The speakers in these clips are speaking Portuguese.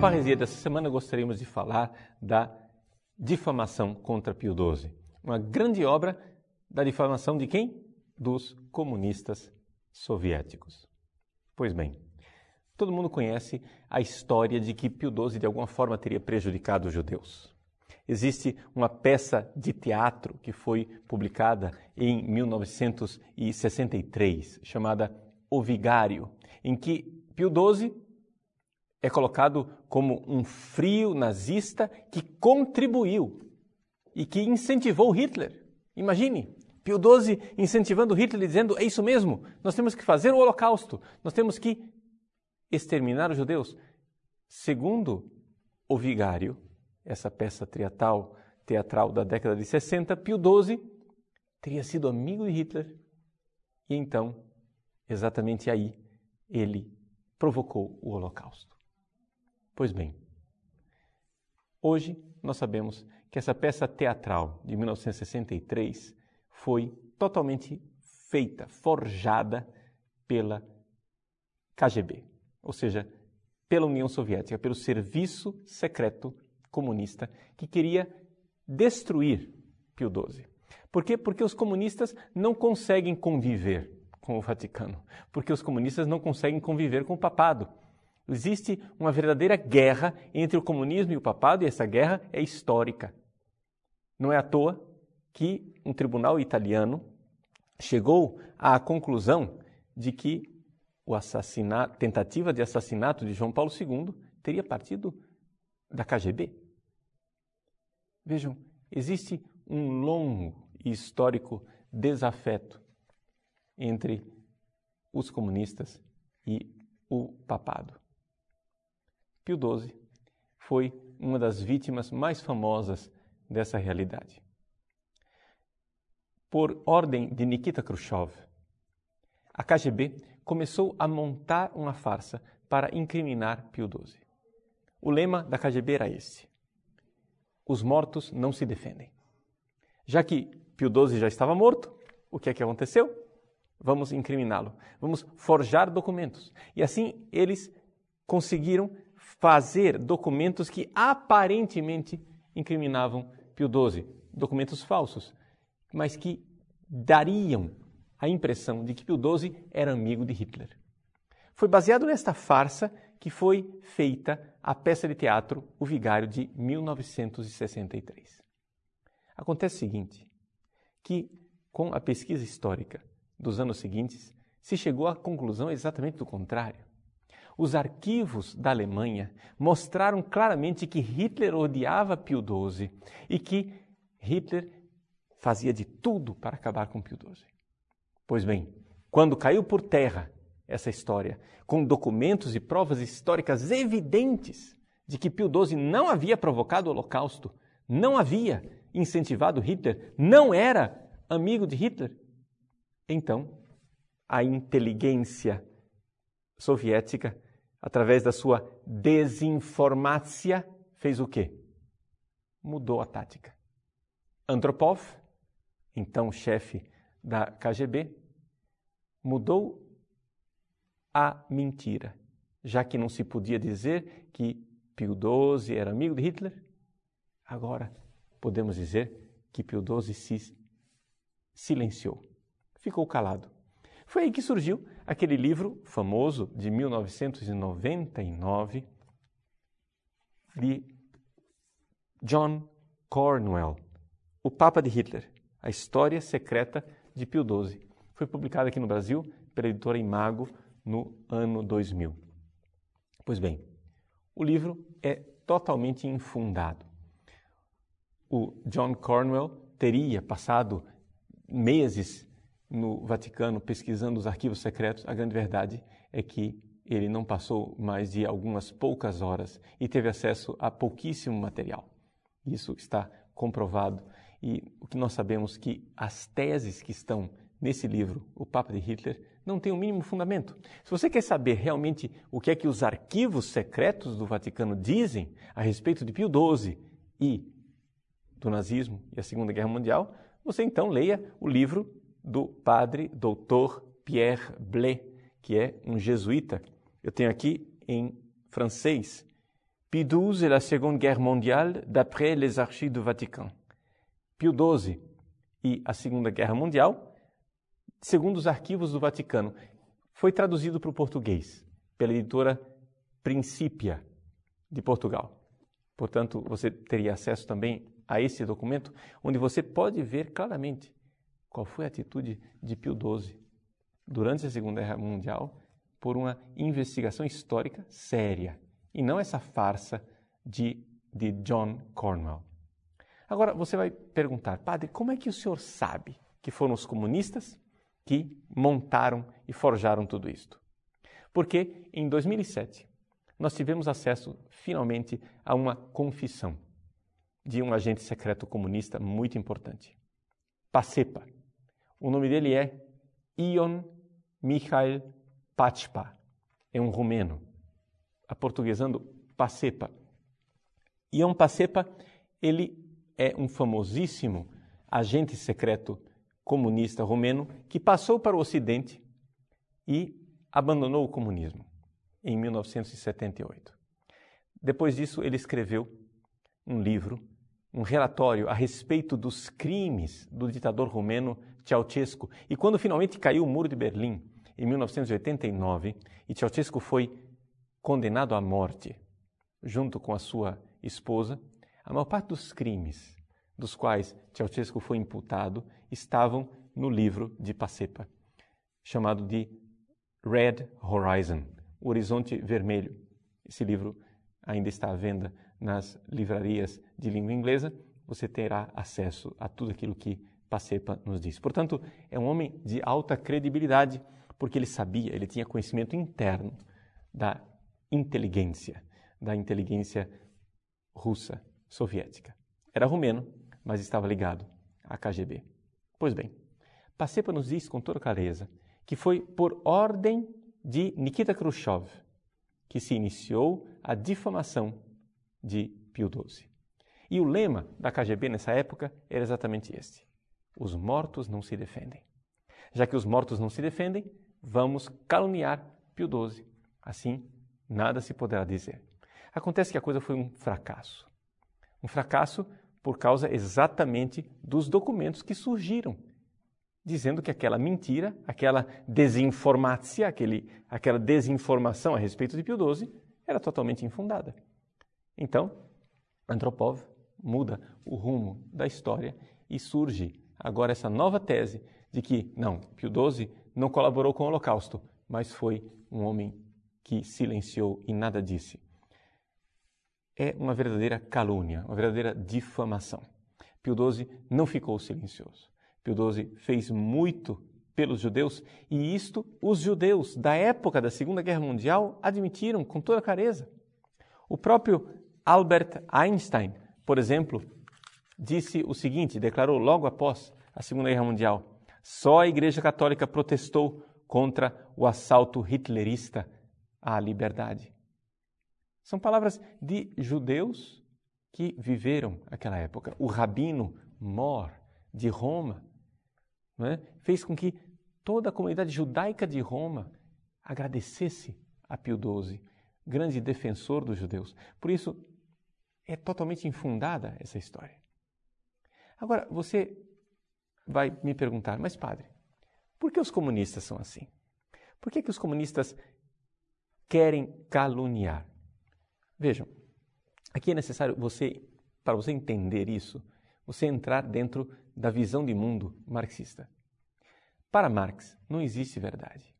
Parresia dessa semana gostaríamos de falar da difamação contra Pio XII. Uma grande obra da difamação de quem? Dos comunistas soviéticos. Pois bem, todo mundo conhece a história de que Pio XII de alguma forma teria prejudicado os judeus. Existe uma peça de teatro que foi publicada em 1963, chamada O Vigário, em que Pio XII é colocado como um frio nazista que contribuiu e que incentivou Hitler. Imagine, Pio XII incentivando Hitler dizendo: é isso mesmo, nós temos que fazer o Holocausto, nós temos que exterminar os judeus. Segundo o Vigário, essa peça teatral, teatral da década de 60, Pio XII teria sido amigo de Hitler e então, exatamente aí, ele provocou o Holocausto. Pois bem, hoje nós sabemos que essa peça teatral de 1963 foi totalmente feita, forjada pela KGB, ou seja, pela União Soviética, pelo serviço secreto comunista que queria destruir Pio XII. Por quê? Porque os comunistas não conseguem conviver com o Vaticano, porque os comunistas não conseguem conviver com o papado. Existe uma verdadeira guerra entre o comunismo e o papado, e essa guerra é histórica. Não é à toa que um tribunal italiano chegou à conclusão de que o assassinato, tentativa de assassinato de João Paulo II teria partido da KGB. Vejam, existe um longo e histórico desafeto entre os comunistas e o papado. Pio XII foi uma das vítimas mais famosas dessa realidade. Por ordem de Nikita Khrushchev, a KGB começou a montar uma farsa para incriminar Pio XII. O lema da KGB era esse: os mortos não se defendem. Já que Pio XII já estava morto, o que é que aconteceu? Vamos incriminá-lo. Vamos forjar documentos. E assim eles conseguiram fazer documentos que aparentemente incriminavam Pio XII, documentos falsos, mas que dariam a impressão de que Pio XII era amigo de Hitler. Foi baseado nesta farsa que foi feita a peça de teatro O Vigário de 1963. Acontece o seguinte, que com a pesquisa histórica dos anos seguintes, se chegou à conclusão exatamente do contrário. Os arquivos da Alemanha mostraram claramente que Hitler odiava Pio XII e que Hitler fazia de tudo para acabar com Pio XII. Pois bem, quando caiu por terra essa história, com documentos e provas históricas evidentes de que Pio XII não havia provocado o Holocausto, não havia incentivado Hitler, não era amigo de Hitler, então a inteligência soviética, através da sua desinformácia, fez o quê? Mudou a tática. Andropov, então chefe da KGB, mudou a mentira, já que não se podia dizer que Pio XII era amigo de Hitler. Agora podemos dizer que Pio XII se silenciou, ficou calado. Foi aí que surgiu aquele livro famoso de 1999 de John Cornwell, O Papa de Hitler, a história secreta de Pio XII. Foi publicado aqui no Brasil pela editora Imago no ano 2000. Pois bem, o livro é totalmente infundado. O John Cornwell teria passado meses no Vaticano pesquisando os arquivos secretos, a grande verdade é que ele não passou mais de algumas poucas horas e teve acesso a pouquíssimo material. Isso está comprovado e o que nós sabemos que as teses que estão nesse livro, O Papa de Hitler, não tem o mínimo fundamento. Se você quer saber realmente o que é que os arquivos secretos do Vaticano dizem a respeito de Pio XII e do nazismo e a Segunda Guerra Mundial, você então leia o livro do padre doutor Pierre Blé, que é um jesuíta. Eu tenho aqui em francês. Pio XII et la Seconde Guerre mondiale d'après les archives du Vatican. Pio XII e a Segunda Guerra Mundial, segundo os arquivos do Vaticano. Foi traduzido para o português pela editora Princípia de Portugal. Portanto, você teria acesso também a esse documento, onde você pode ver claramente qual foi a atitude de Pio XII durante a Segunda Guerra Mundial por uma investigação histórica séria e não essa farsa de, de John Cornwell. Agora você vai perguntar, padre, como é que o senhor sabe que foram os comunistas que montaram e forjaram tudo isto? Porque em 2007 nós tivemos acesso finalmente a uma confissão de um agente secreto comunista muito importante, Pacepa. O nome dele é Ion Mikhail Pachpa. É um romeno, aportuguesando Pacepa. Ion Pacepa, ele é um famosíssimo agente secreto comunista romeno que passou para o Ocidente e abandonou o comunismo em 1978. Depois disso, ele escreveu um livro, um relatório a respeito dos crimes do ditador romeno Ceausescu. E quando finalmente caiu o Muro de Berlim, em 1989, e Ceausescu foi condenado à morte, junto com a sua esposa, a maior parte dos crimes dos quais Ceausescu foi imputado estavam no livro de Pacepa, chamado de Red Horizon, o Horizonte Vermelho. Esse livro ainda está à venda nas livrarias de língua inglesa. Você terá acesso a tudo aquilo que Pacepa nos diz. Portanto, é um homem de alta credibilidade, porque ele sabia, ele tinha conhecimento interno da inteligência, da inteligência russa, soviética. Era romeno, mas estava ligado à KGB. Pois bem, Pacepa nos diz com toda clareza que foi por ordem de Nikita Khrushchev que se iniciou a difamação de Pio XII. E o lema da KGB nessa época era exatamente este: os mortos não se defendem. Já que os mortos não se defendem, vamos caluniar Pio XII. Assim, nada se poderá dizer. Acontece que a coisa foi um fracasso. Um fracasso por causa exatamente dos documentos que surgiram, dizendo que aquela mentira, aquela desinformácia, aquele, aquela desinformação a respeito de Pio XII era totalmente infundada. Então, Antropov muda o rumo da história e surge agora essa nova tese de que, não, Pio XII não colaborou com o Holocausto, mas foi um homem que silenciou e nada disse é uma verdadeira calúnia, uma verdadeira difamação. Pio XII não ficou silencioso. Pio XII fez muito pelos judeus e isto os judeus da época da Segunda Guerra Mundial admitiram com toda clareza. O próprio Albert Einstein, por exemplo, disse o seguinte, declarou logo após a Segunda Guerra Mundial: só a Igreja Católica protestou contra o assalto hitlerista à liberdade. São palavras de judeus que viveram aquela época. O rabino Mor, de Roma, é? fez com que toda a comunidade judaica de Roma agradecesse a Pio XII, grande defensor dos judeus. Por isso, é totalmente infundada essa história. Agora, você vai me perguntar, mas padre, por que os comunistas são assim? Por que, que os comunistas querem caluniar? Vejam, aqui é necessário você, para você entender isso, você entrar dentro da visão de mundo marxista. Para Marx, não existe verdade.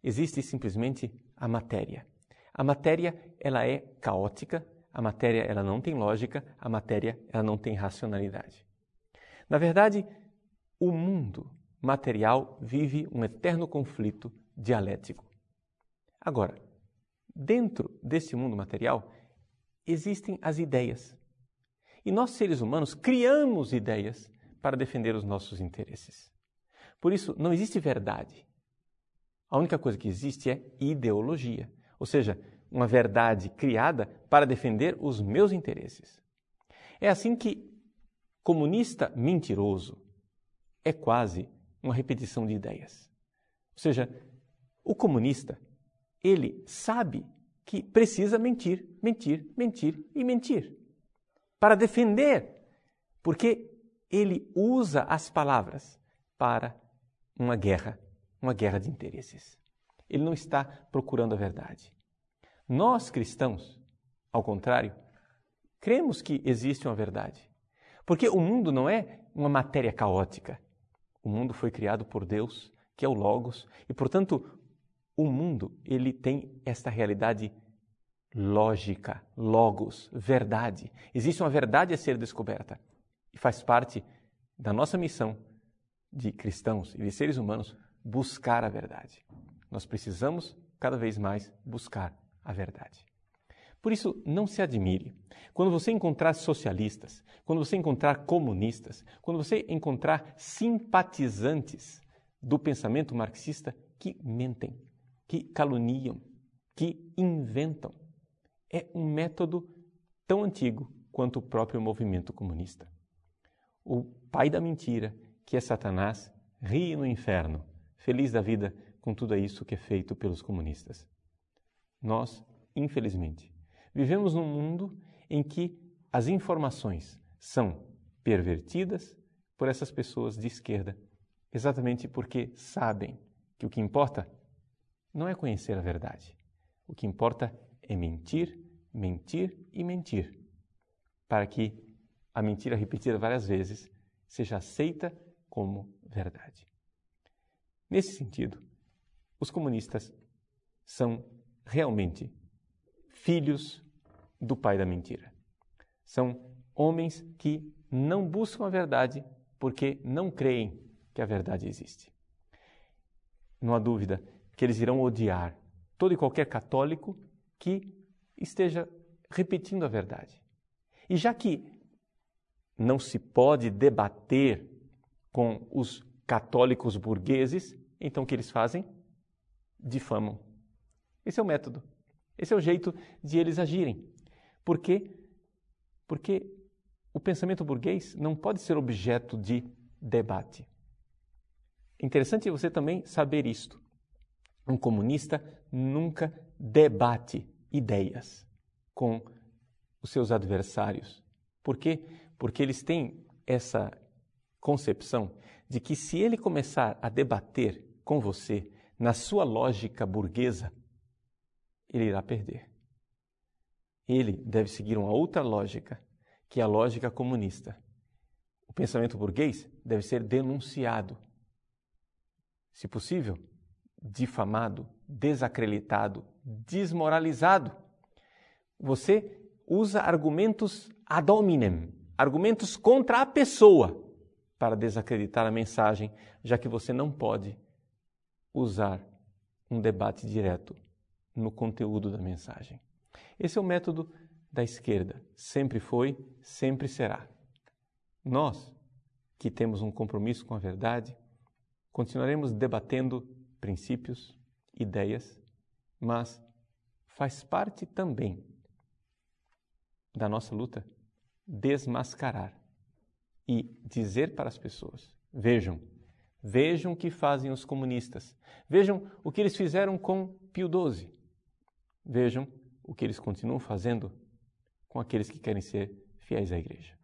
Existe simplesmente a matéria. A matéria, ela é caótica, a matéria, ela não tem lógica, a matéria, ela não tem racionalidade. Na verdade, o mundo material vive um eterno conflito dialético. Agora, dentro desse mundo material existem as ideias. E nós, seres humanos, criamos ideias para defender os nossos interesses. Por isso, não existe verdade. A única coisa que existe é ideologia, ou seja, uma verdade criada para defender os meus interesses. É assim que comunista mentiroso é quase uma repetição de ideias. Ou seja, o comunista, ele sabe que precisa mentir, mentir, mentir e mentir para defender, porque ele usa as palavras para uma guerra, uma guerra de interesses. Ele não está procurando a verdade. Nós cristãos, ao contrário, cremos que existe uma verdade. Porque o mundo não é uma matéria caótica. O mundo foi criado por Deus, que é o Logos, e portanto, o mundo, ele tem esta realidade lógica, logos, verdade. Existe uma verdade a ser descoberta e faz parte da nossa missão de cristãos e de seres humanos buscar a verdade. Nós precisamos cada vez mais buscar a verdade. Por isso, não se admire. Quando você encontrar socialistas, quando você encontrar comunistas, quando você encontrar simpatizantes do pensamento marxista que mentem, que caluniam, que inventam, é um método tão antigo quanto o próprio movimento comunista. O pai da mentira, que é Satanás, ri no inferno, feliz da vida com tudo isso que é feito pelos comunistas. Nós, infelizmente, vivemos num mundo em que as informações são pervertidas por essas pessoas de esquerda, exatamente porque sabem que o que importa não é conhecer a verdade. O que importa é mentir, mentir e mentir, para que a mentira repetida várias vezes seja aceita como verdade. Nesse sentido, os comunistas são realmente filhos do pai da mentira. São homens que não buscam a verdade porque não creem que a verdade existe. Não há dúvida que eles irão odiar todo e qualquer católico que esteja repetindo a verdade. E já que não se pode debater com os católicos burgueses, então o que eles fazem? Difamam. Esse é o método. Esse é o jeito de eles agirem. Por quê? Porque o pensamento burguês não pode ser objeto de debate. É interessante você também saber isto. Um comunista nunca debate ideias com os seus adversários. Por quê? Porque eles têm essa concepção de que se ele começar a debater com você na sua lógica burguesa, ele irá perder. Ele deve seguir uma outra lógica, que é a lógica comunista. O pensamento burguês deve ser denunciado. Se possível, difamado, desacreditado, desmoralizado. Você usa argumentos ad hominem, argumentos contra a pessoa, para desacreditar a mensagem, já que você não pode usar um debate direto no conteúdo da mensagem. Esse é o método da esquerda. Sempre foi, sempre será. Nós, que temos um compromisso com a verdade, continuaremos debatendo princípios, ideias, mas faz parte também da nossa luta desmascarar e dizer para as pessoas: vejam, vejam o que fazem os comunistas, vejam o que eles fizeram com Pio XII, vejam o que eles continuam fazendo com aqueles que querem ser fiéis à Igreja.